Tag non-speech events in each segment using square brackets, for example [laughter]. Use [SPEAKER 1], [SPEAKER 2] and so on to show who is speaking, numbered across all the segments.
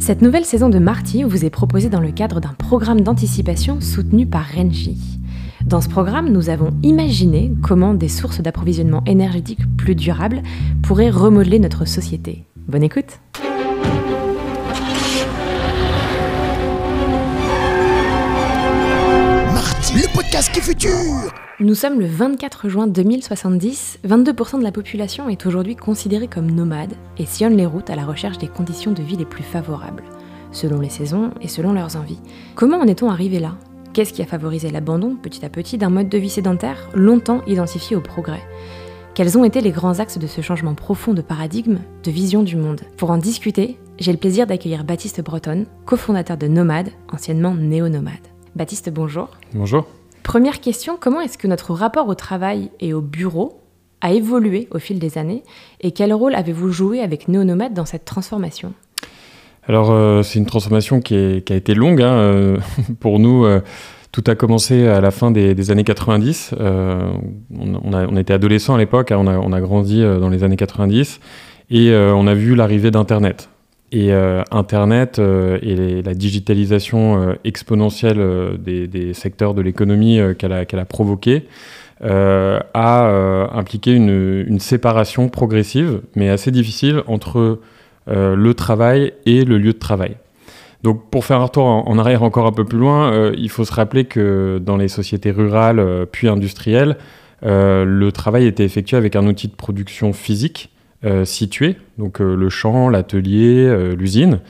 [SPEAKER 1] Cette nouvelle saison de Marty vous est proposée dans le cadre d'un programme d'anticipation soutenu par Renji. Dans ce programme, nous avons imaginé comment des sources d'approvisionnement énergétique plus durables pourraient remodeler notre société. Bonne écoute
[SPEAKER 2] Futur
[SPEAKER 1] Nous sommes le 24 juin 2070, 22% de la population est aujourd'hui considérée comme nomade et sillonne les routes à la recherche des conditions de vie les plus favorables, selon les saisons et selon leurs envies. Comment en est-on arrivé là? Qu'est-ce qui a favorisé l'abandon petit à petit d'un mode de vie sédentaire longtemps identifié au progrès? Quels ont été les grands axes de ce changement profond de paradigme, de vision du monde? Pour en discuter, j'ai le plaisir d'accueillir Baptiste Breton, cofondateur de Nomade, anciennement Néo-Nomade. Baptiste, bonjour.
[SPEAKER 3] Bonjour.
[SPEAKER 1] Première question, comment est-ce que notre rapport au travail et au bureau a évolué au fil des années et quel rôle avez-vous joué avec Néo-Nomade dans cette transformation?
[SPEAKER 3] Alors, euh, c'est une transformation qui, a été longue. hein, euh, [laughs] pour nous, euh, tout a commencé à la fin des, années 90. Euh, on, était adolescents à l'époque, hein, on, a, grandi dans les années 90 et on a vu l'arrivée d'Internet. Et euh, Internet euh, et la digitalisation euh, exponentielle des, secteurs de l'économie qu'elle a, qu'elle a impliqué une, séparation progressive, mais assez difficile, entre le travail et le lieu de travail. Donc pour faire un retour en, arrière encore un peu plus loin, il faut se rappeler que dans les sociétés rurales puis industrielles, le travail était effectué avec un outil de production physique euh, situé, donc euh, le champ, l'atelier, euh, l'usine.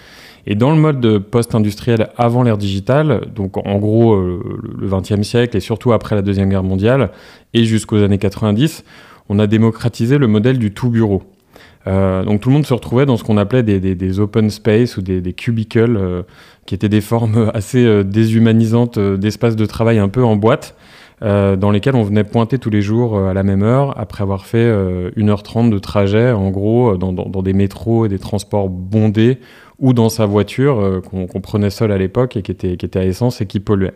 [SPEAKER 3] Et dans le mode post-industriel avant l'ère digitale, donc en gros le XXe siècle et surtout après la Deuxième Guerre mondiale et jusqu'aux années 90, on a démocratisé le modèle du tout bureau. Donc tout le monde se retrouvait dans ce qu'on appelait des, des- des open space ou des, cubicles, qui étaient des formes [laughs] assez déshumanisantes d'espaces de travail un peu en boîte, euh, dans lesquels on venait pointer tous les jours euh, à la même heure, après avoir fait euh, 1h30 de trajet, en gros, euh, dans, des métros et des transports bondés, ou dans sa voiture euh, qu'on prenait seul à l'époque et qui était, à essence et qui polluait.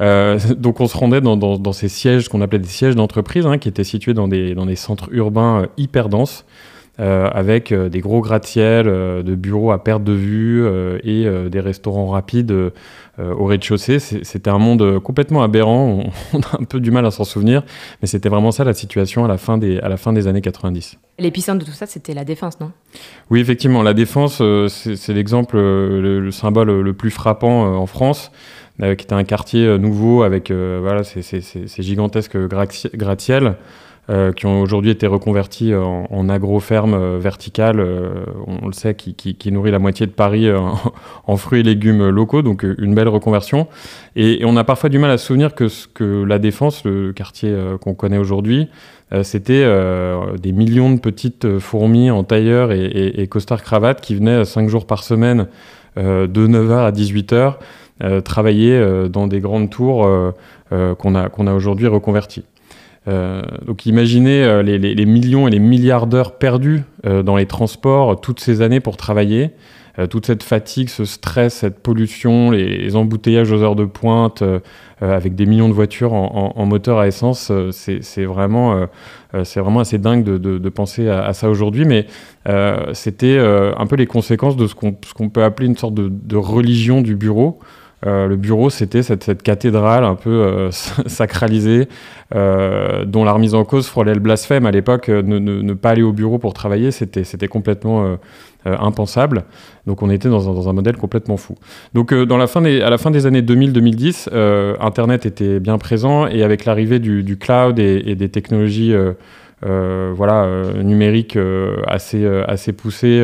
[SPEAKER 3] Euh, [laughs] donc on se rendait dans, ces sièges qu'on appelait des sièges d'entreprise, hein, qui étaient situés dans des, centres urbains euh, hyper denses, euh, avec euh, des gros gratte-ciel euh, de bureaux à perte de vue et des restaurants rapides au rez-de-chaussée. C'était un monde complètement aberrant, on, [laughs] on a un peu du mal à s'en souvenir, mais c'était vraiment ça la situation à la fin des, à la fin des années 90.
[SPEAKER 1] L'épicentre de tout ça, c'était la défense, non?
[SPEAKER 3] Oui, effectivement, la défense, c'est l'exemple, le, le symbole le plus frappant en France, euh, qui était un quartier euh, nouveau avec euh, voilà, ces, ces- ces- ces gigantesques gratte- gratte-ciel euh, qui ont aujourd'hui été reconvertis en, en agro-ferme euh, verticale, euh, on, le sait, qui, qui- qui nourrit la moitié de Paris euh, [laughs] en, fruits et légumes locaux, donc euh, une belle reconversion. Et, et on a parfois du mal à se souvenir que, ce- que la Défense, le quartier euh, qu'on connaît aujourd'hui, euh, c'était euh, des millions de petites euh, fourmis en tailleur et, et, et costard-cravate qui venaient 5 jours par semaine euh, de 9h à 18h euh, travailler euh, dans des grandes tours euh, euh, qu'on a, qu'on a aujourd'hui reconverties. Euh, donc imaginez euh, les, millions et les milliards d'heures perdues euh, dans les transports toutes ces années pour travailler, toute cette fatigue, ce stress, cette pollution, les, embouteillages aux heures de pointe, avec des millions de voitures en, moteur à essence, c'est vraiment, c'est vraiment assez dingue de, penser à, ça aujourd'hui. Mais c'était un peu les conséquences de ce qu'on peut appeler une sorte de religion du bureau. Euh, le bureau, c'était cette, cathédrale un peu euh, [laughs] sacralisée, euh, dont la remise en cause frôlait le blasphème. À l'époque, ne, pas aller au bureau pour travailler, c'était complètement impensable. Donc on était dans un, modèle complètement fou. Donc à la fin des années 2000-2010, euh, Internet était bien présent et avec l'arrivée du, cloud et, des technologies voilà, numériques assez poussées,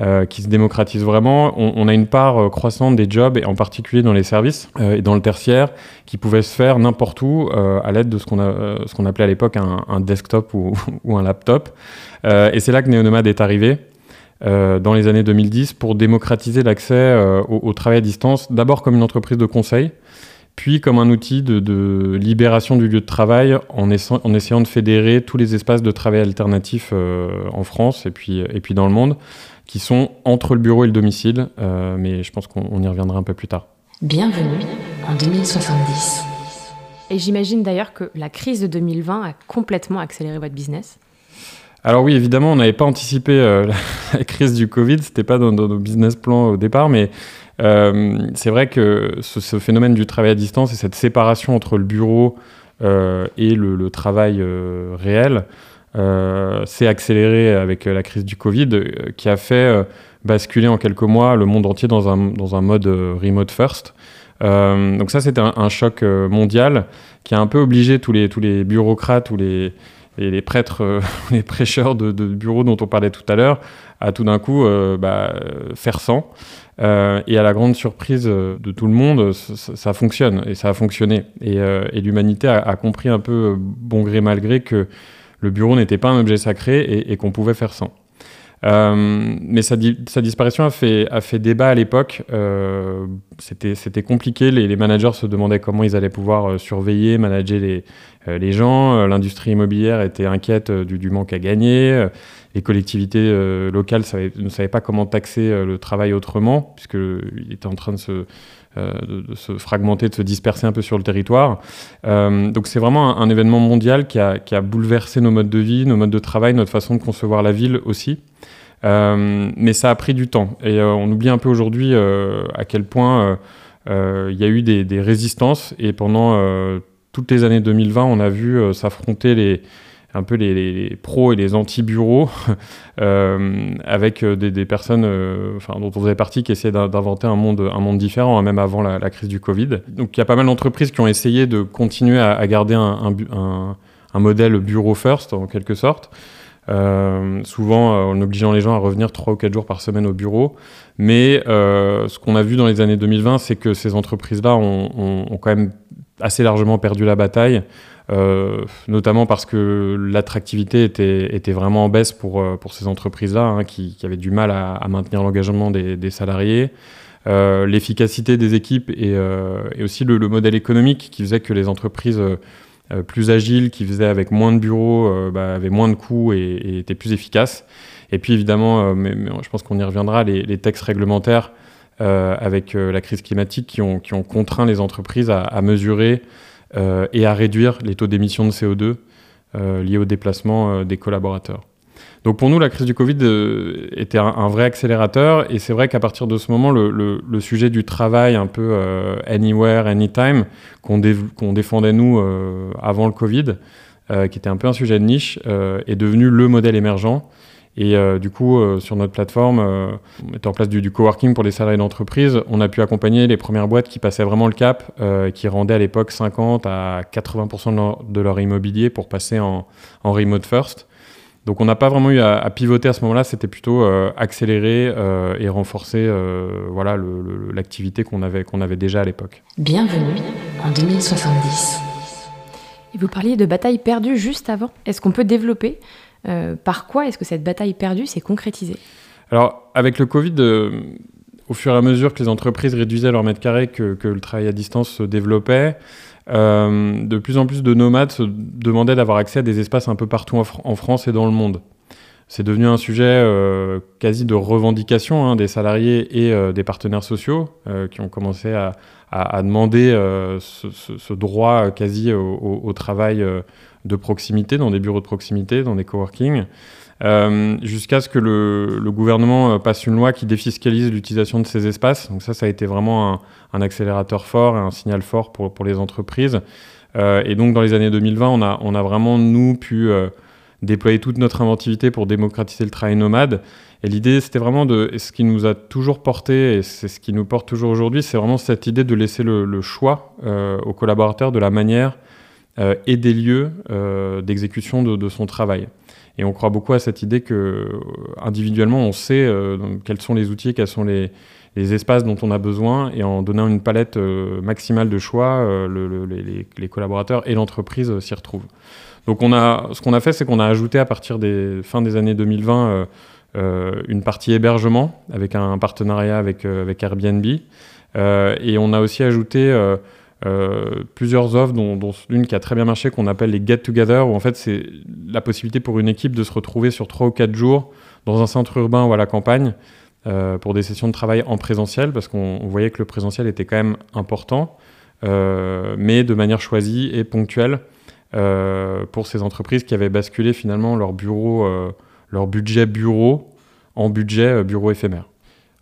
[SPEAKER 3] euh, qui se démocratisent vraiment, on, a une part euh, croissante des jobs, et en particulier dans les services euh, et dans le tertiaire, qui pouvait se faire n'importe où à l'aide de ce qu'on appelait à l'époque un, desktop [laughs] ou, un laptop. Et c'est là que Neonomad est arrivé. dans les années 2010 pour démocratiser l'accès au, travail à distance, d'abord comme une entreprise de conseil, puis comme un outil de, libération du lieu de travail en, essa- en essayant de fédérer tous les espaces de travail alternatifs en France et puis dans le monde, qui sont entre le bureau et le domicile, euh, mais je pense qu'on on y reviendra un peu plus tard.
[SPEAKER 1] Bienvenue en 2070. Et j'imagine d'ailleurs que la crise de 2020 a complètement accéléré votre business.
[SPEAKER 3] alors oui, évidemment, on n'avait pas anticipé [laughs] la, crise du Covid, c'était pas dans, nos business plans au départ, mais c'est vrai que ce, phénomène du travail à distance et cette séparation entre le bureau et le, travail réel s'est accéléré avec la crise du Covid, qui a fait basculer en quelques mois le monde entier dans un, dans un mode remote first. Euh, donc ça, c'était un, choc euh, mondial qui a un peu obligé tous les, tous les bureaucrates ou les, les prêtres, euh, [laughs] les prêcheurs de, bureaux dont on parlait tout à l'heure, à tout d'un coup bah, faire sans. et à la grande surprise de tout le monde, ça, fonctionne et ça a fonctionné. Et, et l'humanité a, compris un peu, bon gré mal gré, que le bureau n'était pas un objet sacré et, qu'on pouvait faire sans. Euh, mais sa, disparition a fait, débat à l'époque. Euh, C'était compliqué. Les, managers se demandaient comment ils allaient pouvoir euh, surveiller, manager les, gens. L'industrie immobilière était inquiète du, manque à gagner. Les collectivités locales ne savaient pas comment taxer le travail autrement, puisqu'il était en train de se, de, de, se fragmenter, de se disperser un peu sur le territoire. Euh, donc c'est vraiment un, événement mondial qui a, qui a, bouleversé nos modes de vie, nos modes de travail, notre façon de concevoir la ville aussi. Euh, mais ça a pris du temps. Et euh, on oublie un peu aujourd'hui euh, à quel point il y a eu des, des, résistances. Et pendant toutes les années 2020, on a vu s'affronter les, un peu les, pros et les anti-bureaux, [laughs] euh, avec des, des personnes euh, dont on faisait partie qui essayaient d'inventer un monde, différent, hein, même avant la, crise du Covid. Donc il y a pas mal d'entreprises qui ont essayé de continuer à, garder un, modèle bureau first, en quelque sorte. Euh, souvent euh, en obligeant les gens à revenir 3 ou 4 jours par semaine au bureau. Mais euh, ce qu'on a vu dans les années 2020, c'est que ces entreprises-là ont, quand même assez largement perdu la bataille, euh, notamment parce que l'attractivité était, vraiment en baisse pour, pour ces entreprises-là, hein, qui, avaient du mal à, maintenir l'engagement des, salariés. Euh, l'efficacité des équipes et, aussi le, le, modèle économique qui faisait que les entreprises euh, plus agile, qui faisait avec moins de bureaux, euh, bah, avait moins de coûts et, était plus efficace. Et puis évidemment, euh, mais, je pense qu'on y reviendra, les, textes réglementaires avec la crise climatique qui ont, qui ont, contraint les entreprises à mesurer et à réduire les taux d'émissions de CO2 liés au déplacement des collaborateurs. Donc pour nous, la crise du Covid euh, était un, vrai accélérateur et c'est vrai qu'à partir de ce moment, le, sujet du travail un peu euh, anywhere, anytime, qu'on dé qu défendait nous euh, avant le Covid, euh, qui était un peu un sujet de niche, euh, est devenu le modèle émergent. Et euh, du coup, sur notre plateforme, on mettait en place du, du coworking pour les salariés d'entreprise. On a pu accompagner les premières boîtes qui passaient vraiment le cap, qui rendaient à l'époque 50 à 80% de leur, de leur, immobilier pour passer en, en remote first. Donc on n'a pas vraiment eu à, à pivoter à ce moment-là, c'était plutôt euh, accélérer euh, et renforcer euh, voilà, l'activité qu'on avait, qu'on avait déjà à l'époque.
[SPEAKER 1] Bienvenue en 2070. Et vous parliez de bataille perdue juste avant. Est-ce qu'on peut développer euh, Par quoi est-ce que cette bataille perdue s'est concrétisée
[SPEAKER 3] Alors avec le Covid, euh, au fur et à mesure que les entreprises réduisaient leur mètre carré, que, le travail à distance se développait, euh, de plus en plus de nomades se demandaient d'avoir accès à des espaces un peu partout en, Fr en France et dans le monde. C'est devenu un sujet quasi de revendication hein, des salariés et des partenaires sociaux qui ont commencé à, demander ce, droit quasi au, travail de proximité, dans des bureaux de proximité, dans des coworking. Euh, jusqu'à ce que le, gouvernement euh, passe une loi qui défiscalise l'utilisation de ces espaces. Donc ça, ça a été vraiment un, accélérateur fort et un signal fort pour, les entreprises. Euh, et donc dans les années 2020, on a, vraiment, nous, pu déployer toute notre inventivité pour démocratiser le travail nomade. Et l'idée, c'était vraiment de, ce qui nous a toujours porté, et c'est ce qui nous porte toujours aujourd'hui, c'est vraiment cette idée de laisser le, choix aux collaborateurs de la manière et des lieux euh, d'exécution de, son travail. Et on croit beaucoup à cette idée que euh, individuellement, on sait euh, quels sont les outils, quels sont les, espaces dont on a besoin, et en donnant une palette euh, maximale de choix, le, le, les, collaborateurs et l'entreprise s'y retrouvent. Donc on a, ce qu'on a fait, c'est qu'on a ajouté à partir des fins des années 2020 euh, une partie hébergement avec un, un partenariat avec, avec Airbnb, et on a aussi ajouté euh, plusieurs offres, dont, dont une qui a très bien marché, qu'on appelle les Get Together, où en fait c'est la possibilité pour une équipe de se retrouver sur 3 ou 4 jours dans un centre urbain ou à la campagne euh, pour des sessions de travail en présentiel, parce qu'on voyait que le présentiel était quand même important, euh, mais de manière choisie et ponctuelle. pour ces entreprises qui avaient basculé finalement leur bureau, leur budget bureau en budget bureau éphémère.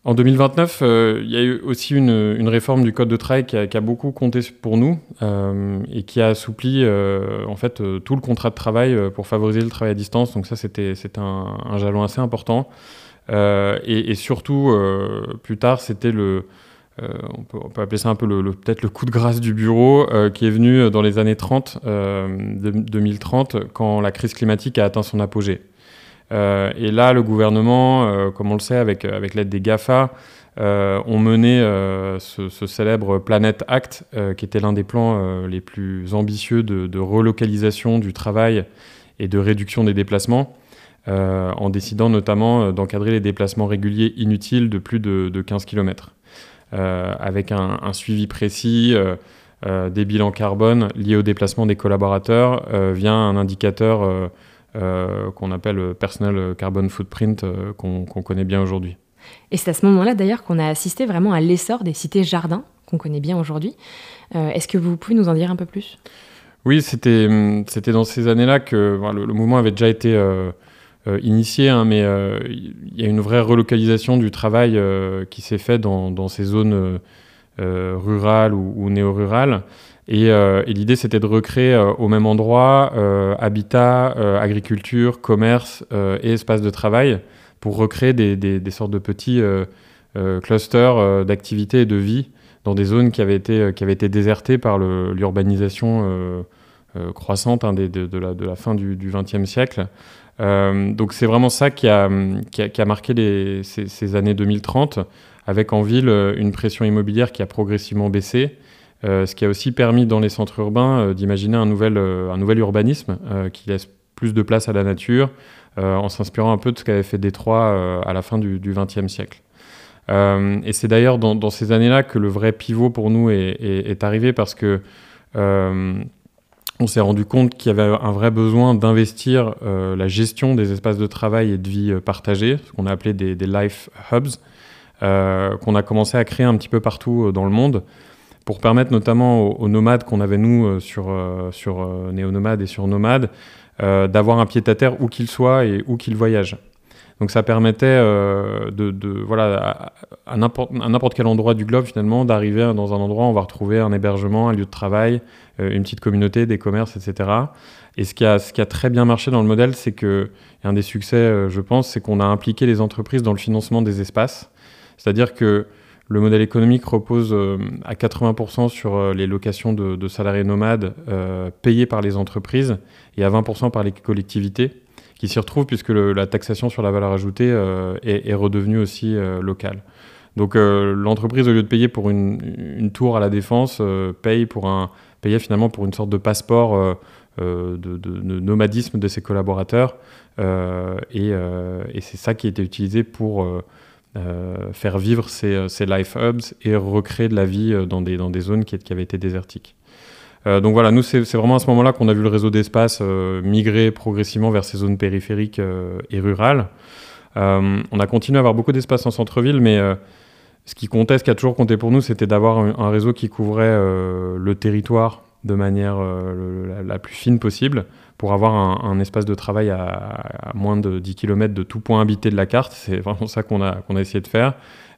[SPEAKER 3] En 2029, euh, il y a eu aussi une, réforme du code de travail qui a, beaucoup compté pour nous euh, et qui a assoupli euh, en fait tout le contrat de travail pour favoriser le travail à distance. Donc ça, c'était un, un, jalon assez important. Et, surtout, plus tard, c'était le, on peut, appeler ça un peu le, peut-être le coup de grâce du bureau qui est venu dans les années 30, 2030, quand la crise climatique a atteint son apogée. Euh, et là, le gouvernement, euh, comme on le sait, avec, avec l'aide des GAFA, euh, ont mené ce, célèbre Planet Act, qui était l'un des plans les plus ambitieux de, relocalisation du travail et de réduction des déplacements, en décidant notamment d'encadrer les déplacements réguliers inutiles de plus de, 15 km, avec un, suivi précis. des bilans carbone liés au déplacement des collaborateurs via un indicateur euh, qu'on appelle Personal Carbon Footprint, euh, qu'on connaît bien aujourd'hui.
[SPEAKER 1] Et c'est à ce moment-là d'ailleurs qu'on a assisté vraiment à l'essor des cités jardins, qu'on connaît bien aujourd'hui. Euh, est-ce que vous pouvez nous en dire un peu plus?
[SPEAKER 3] Oui, c'était dans ces années-là que le, mouvement avait déjà été initié, hein, mais il y a une vraie relocalisation du travail qui s'est fait dans, ces zones rurales ou, ou néo-rurales. Euh, et, l'idée, c'était de recréer euh, au même endroit euh, habitat, agriculture, commerce et espace de travail pour recréer des, sortes de petits clusters d'activité et de vie dans des zones qui avaient été, qui avaient été désertées par l'urbanisation croissante hein, de, la, fin du XXe siècle. donc c'est vraiment ça qui a, qui a, marqué ces, années 2030, avec en ville une pression immobilière qui a progressivement baissé ce qui a aussi permis dans les centres urbains euh, d'imaginer un, nouvel, euh, un nouvel urbanisme qui laisse plus de place à la nature, en s'inspirant un peu de ce qu'avait fait Détroit à la fin du XXe siècle. et c'est d'ailleurs dans, ces années-là que le vrai pivot pour nous est, arrivé parce que on s'est rendu compte qu'il y avait un vrai besoin d'investir la gestion des espaces de travail et de vie partagés, ce qu'on a appelé des life hubs, qu'on a commencé à créer un petit peu partout dans le monde pour permettre notamment aux, nomades qu'on avait nous euh, sur, euh, sur euh, Néo-Nomades et sur Nomades d'avoir un pied-à-terre où qu'ils soient et où qu'ils voyagent. Donc ça permettait de, voilà, à, n'importe quel endroit du globe finalement d'arriver dans un endroit où on va retrouver un hébergement, un lieu de travail, une petite communauté, des commerces, etc. Et ce qui a, ce qui a très bien marché dans le modèle, c'est que, un des succès, je pense, c'est qu'on a impliqué les entreprises dans le financement des espaces. C'est-à-dire que le modèle économique repose euh, à 80% sur euh, les locations de, salariés nomades euh, payées par les entreprises et à 20% par les collectivités qui s'y retrouvent puisque la taxation sur la valeur ajoutée est, redevenue aussi locale. Donc l'entreprise, au lieu de payer pour une, tour à la défense, paye payait finalement pour une sorte de passeport de, nomadisme de ses collaborateurs. et, et c'est ça qui était utilisé pour euh, faire vivre ces, ces, life hubs et recréer de la vie euh, dans des, dans des zones qui, avaient été désertiques. Euh, donc voilà, nous, c'est vraiment à ce moment-là qu'on a vu le réseau d'espace migrer progressivement vers ces zones périphériques et rurales. on a continué à avoir beaucoup d'espace en centre-ville, mais ce qui comptait, ce qui a toujours compté pour nous, c'était d'avoir un, réseau qui couvrait le territoire de manière la, plus fine possible pour avoir un, espace de travail à, moins de 10 km de tout point habité de la carte. C'est vraiment ça qu'on a, qu'on a essayé de faire.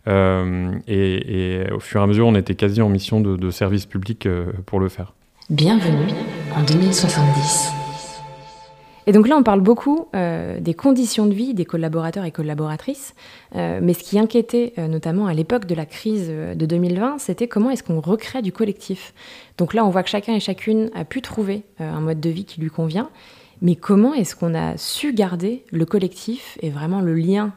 [SPEAKER 3] Euh, et, au fur et à mesure, on était quasi en mission de, service public euh, pour le faire.
[SPEAKER 1] Bienvenue en 2070. Et donc là, on parle beaucoup euh, des conditions de vie des collaborateurs et collaboratrices, euh, mais ce qui inquiétait euh, notamment à l'époque de la crise de 2020, c'était comment est-ce qu'on recrée du collectif. Donc là, on voit que chacun et chacune a pu trouver un mode de vie qui lui convient, mais comment est-ce qu'on a su garder le collectif et vraiment le lien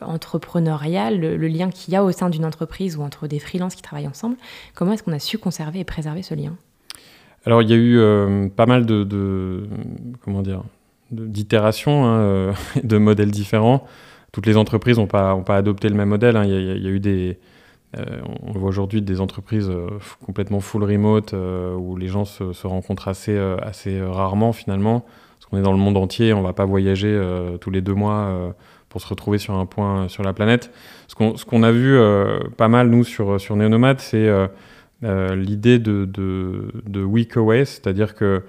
[SPEAKER 1] entrepreneurial, le, le lien qu'il y a au sein d'une entreprise ou entre des freelances qui travaillent ensemble? Comment est-ce qu'on a su conserver et préserver ce lien?
[SPEAKER 3] Alors il y a eu euh, pas mal de, comment dire d'itérations, hein, euh, [laughs] de modèles différents. Toutes les entreprises n'ont pas, ont pas adopté le même modèle. Hein. Il, y a, eu des, euh, on voit aujourd'hui des entreprises complètement full remote où les gens se, rencontrent assez, assez rarement finalement. Parce qu'on est dans le monde entier, on ne va pas voyager tous les deux mois pour se retrouver sur un point sur la planète. Ce qu'on a vu pas mal, nous, sur, sur Neonomad, c'est l'idée de, de, week away, c'est-à-dire que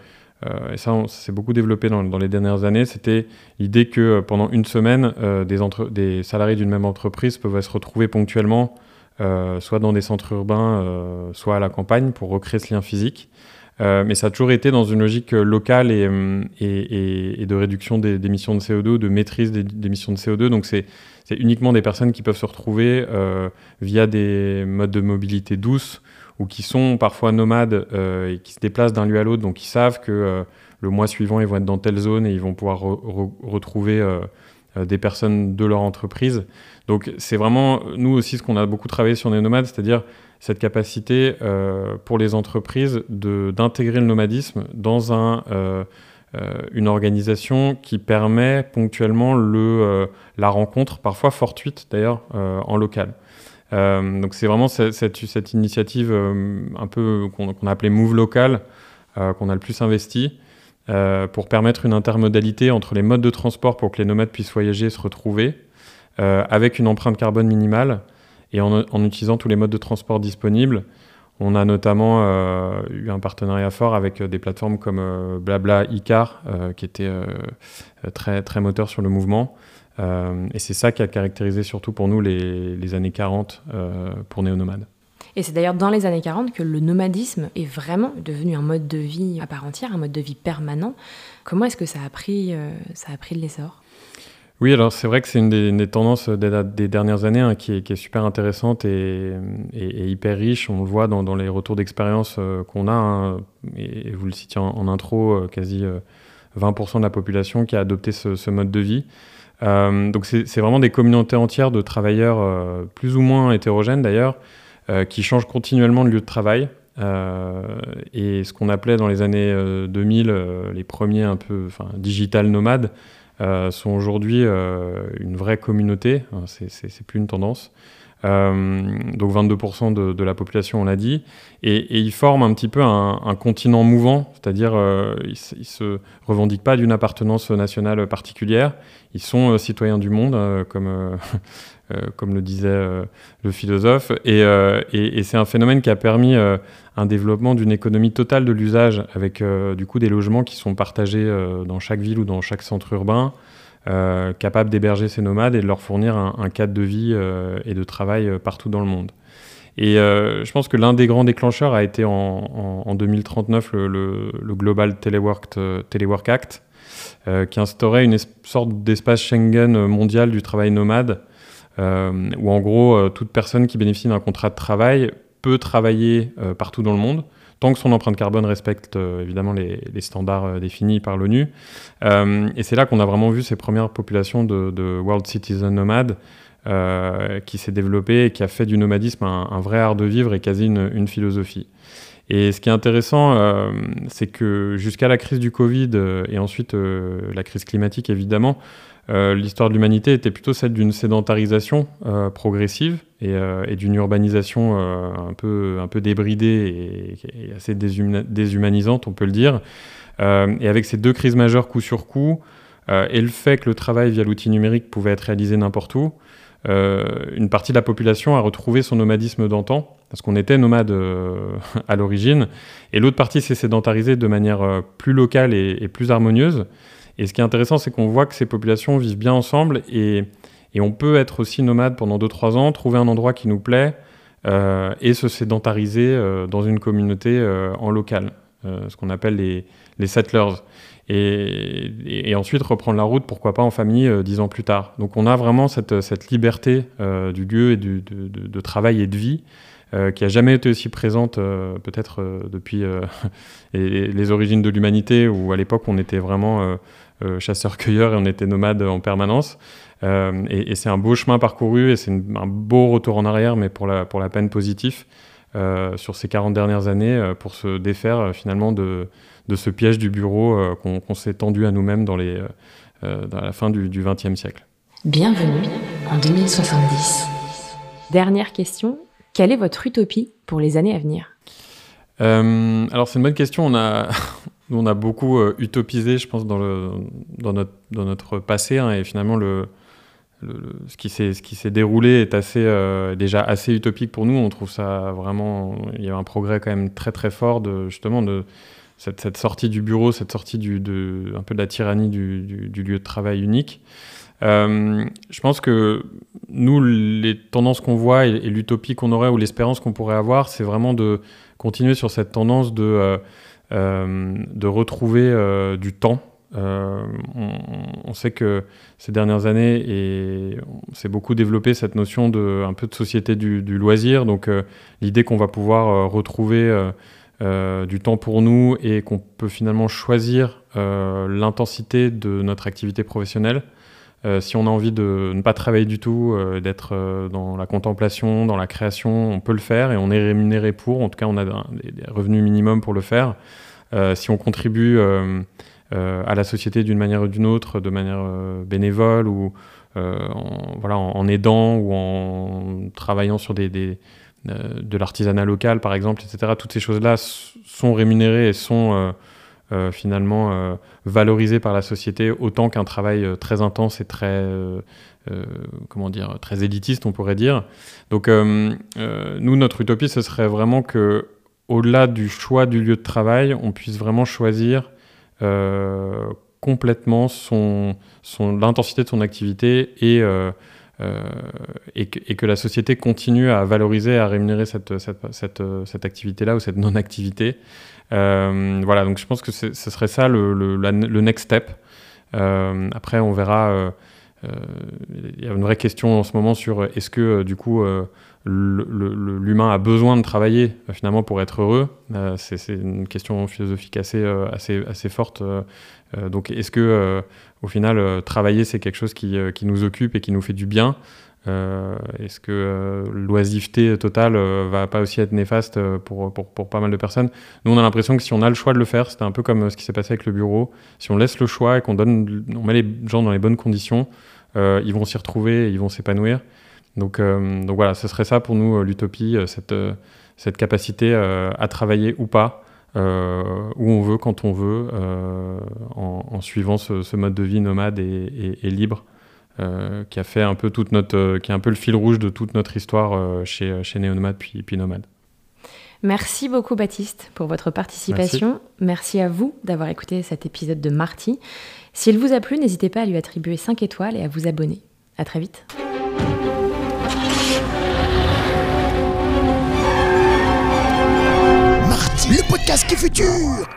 [SPEAKER 3] et ça, s'est beaucoup développé dans, les dernières années, c'était l'idée que pendant une semaine, des, des, salariés d'une même entreprise peuvent se retrouver ponctuellement, soit dans des centres urbains, soit à la campagne, pour recréer ce lien physique. mais ça a toujours été dans une logique locale et, et, et de réduction des, émissions de CO2, de maîtrise des, émissions de CO2. Donc c'est uniquement des personnes qui peuvent se retrouver euh, via des modes de mobilité douce ou qui sont parfois nomades euh, et qui se déplacent d'un lieu à l'autre, donc ils savent que euh, le mois suivant, ils vont être dans telle zone et ils vont pouvoir retrouver des personnes de leur entreprise. Donc c'est vraiment, nous aussi, ce qu'on a beaucoup travaillé sur les nomades, c'est-à-dire cette capacité pour les entreprises d'intégrer le nomadisme dans un euh, une organisation qui permet ponctuellement le, euh, la rencontre, parfois fortuite d'ailleurs, euh, en local. Donc c'est vraiment cette, initiative un peu qu'on a appelée Move Local qu'on a le plus investi pour permettre une intermodalité entre les modes de transport pour que les nomades puissent voyager et se retrouver avec une empreinte carbone minimale et en, utilisant tous les modes de transport disponibles on a notamment euh, eu un partenariat fort avec euh, des plateformes comme euh, Blabla Icar, qui était très, très moteur sur le mouvement. Et c'est ça qui a caractérisé surtout pour nous les, années 40 pour Néonomade.
[SPEAKER 1] Et c'est d'ailleurs dans les années 40 que le nomadisme est vraiment devenu un mode de vie à part entière, un mode de vie permanent. Comment est-ce que ça a pris, ça a pris de l'essor?
[SPEAKER 3] Oui, alors c'est vrai que c'est une des, tendances des, dernières années hein, qui, est, super intéressante et, hyper riche. On le voit dans, les retours d'expérience euh, qu'on a, hein, et, vous le citiez en, intro, euh, quasi 20% euh, de la population qui a adopté ce, mode de vie. Donc c'est vraiment des communautés entières de travailleurs plus ou moins hétérogènes d'ailleurs, qui changent continuellement de lieu de travail. et ce qu'on appelait dans les années 2000 les premiers un peu digital nomades, euh, sont aujourd'hui euh, une vraie communauté, c'est plus une tendance. Euh, donc 22% de, la population, on l'a dit, et, ils forment un petit peu un, continent mouvant, c'est-à-dire euh, ils, ils, se revendiquent pas d'une appartenance nationale particulière, ils sont citoyens du monde, comme euh, comme le disait euh, le philosophe. Et, euh, et, c'est un phénomène qui a permis un développement d'une économie totale de l'usage, avec du coup des logements qui sont partagés dans chaque ville ou dans chaque centre urbain, capables d'héberger ces nomades et de leur fournir un, cadre de vie et de travail partout dans le monde. Et je pense que l'un des grands déclencheurs a été en, en, en 2039 le, Global Telework, Act, qui instaurait une sorte d'espace Schengen mondial du travail nomade, euh, où en gros, euh, toute personne qui bénéficie d'un contrat de travail peut travailler euh, partout dans le monde, tant que son empreinte carbone respecte évidemment les, standards définis par l'ONU. et c'est là qu'on a vraiment vu ces premières populations de, World Citizen Nomades qui s'est développée et qui a fait du nomadisme un, vrai art de vivre et quasi une, philosophie. Et ce qui est intéressant, c'est que jusqu'à la crise du Covid et ensuite la crise climatique évidemment, euh, l'histoire de l'humanité était plutôt celle d'une sédentarisation euh, progressive et, euh, et d'une urbanisation un, peu, débridée et, assez déshumanisante, on peut le dire. et avec ces deux crises majeures coup sur coup, et le fait que le travail via l'outil numérique pouvait être réalisé n'importe où, une partie de la population a retrouvé son nomadisme d'antan, parce qu'on était nomade [laughs] à l'origine, et l'autre partie s'est sédentarisée de manière plus locale et plus harmonieuse. Et ce qui est intéressant, c'est qu'on voit que ces populations vivent bien ensemble et, on peut être aussi nomade pendant 2-3 ans, trouver un endroit qui nous plaît euh, et se sédentariser euh, dans une communauté euh, en local, ce qu'on appelle les, settlers. Et, ensuite reprendre la route, pourquoi pas en famille, dix ans plus tard. Donc on a vraiment cette, liberté du lieu et du, de, travail et de vie qui a jamais été aussi présente peut-être depuis [laughs] les, origines de l'humanité, où à l'époque on était vraiment euh, chasseurs-cueilleurs et on était nomades en permanence. Euh, et, c'est un beau chemin parcouru et c'est un beau retour en arrière, mais pour la, pour la peine positif. Euh, sur ces 40 dernières années pour se défaire finalement de, de, ce piège du bureau qu'on s'est tendu à nous-mêmes dans, les, dans la fin du XXe siècle.
[SPEAKER 1] Bienvenue en 2070. Dernière question, quelle est votre utopie pour les années à venir?
[SPEAKER 3] Alors c'est une bonne question. On a, Nous, on a beaucoup euh, utopisé, je pense, dans, notre, passé. Hein, et finalement, le, ce qui s'est déroulé est euh, déjà assez utopique pour nous. On trouve ça vraiment. Il y a un progrès quand même très, très fort de, justement de cette, sortie du bureau, cette sortie du, un peu de la tyrannie du, lieu de travail unique. Euh, je pense que nous, les tendances qu'on voit et, l'utopie qu'on aurait ou l'espérance qu'on pourrait avoir, c'est vraiment de continuer sur cette tendance de, de retrouver du temps. On, on, sait que ces dernières années, et s'est beaucoup développé cette notion de un peu de société du loisir. Donc l'idée qu'on va pouvoir retrouver du temps pour nous et qu'on peut finalement choisir l'intensité de notre activité professionnelle. Euh, si on a envie de ne pas travailler du tout, euh, d'être euh, dans la contemplation, dans la création, on peut le faire et on est rémunéré pour. En tout cas, on a des, revenus minimums pour le faire. si on contribue à la société d'une manière ou d'une autre, de manière bénévole ou en, voilà, en, aidant ou en travaillant sur des, de l'artisanat local, par exemple, etc., toutes ces choses-là sont rémunérées et sont euh, finalement euh, valorisé par la société autant qu'un travail euh, très intense et très comment dire très élitiste on pourrait dire. Donc nous notre utopie ce serait vraiment que au-delà du choix du lieu de travail on puisse vraiment choisir complètement son, son l'intensité de son activité et et, que, et, que, la société continue à valoriser, à rémunérer cette, activité-là ou cette non-activité. Euh, voilà, donc je pense que ce serait ça le, next step. Euh, après, on verra. Euh, il y a une vraie question en ce moment sur est-ce que du coup l'humain a besoin de travailler finalement pour être heureux? C'est une question philosophique assez forte. donc est-ce que au final travailler c'est quelque chose qui, qui, nous occupe et qui nous fait du bien. Euh, est-ce que euh, l'oisiveté totale euh, va pas aussi être néfaste pour, pour, pour, pas mal de personnes? Nous, on a l'impression que si on a le choix de le faire, c'était un peu comme ce qui s'est passé avec le bureau, si on laisse le choix et qu'on on met les gens dans les bonnes conditions, ils vont s'y retrouver et ils vont s'épanouir. Donc, donc voilà, ce serait ça pour nous l'utopie, cette, cette capacité à travailler ou pas, où on veut, quand on veut, en, en, suivant ce, mode de vie nomade et, libre. Euh, qui a fait un peu toute notre, euh, qui est un peu le fil rouge de toute notre histoire euh, chez, chez Néonomade puis, puis Nomade.
[SPEAKER 1] Merci beaucoup Baptiste pour votre participation. Merci, à vous d'avoir écouté cet épisode de Marty. S'il vous a plu, n'hésitez pas à lui attribuer 5 étoiles et à vous abonner. À très vite.
[SPEAKER 2] Le podcast qui futur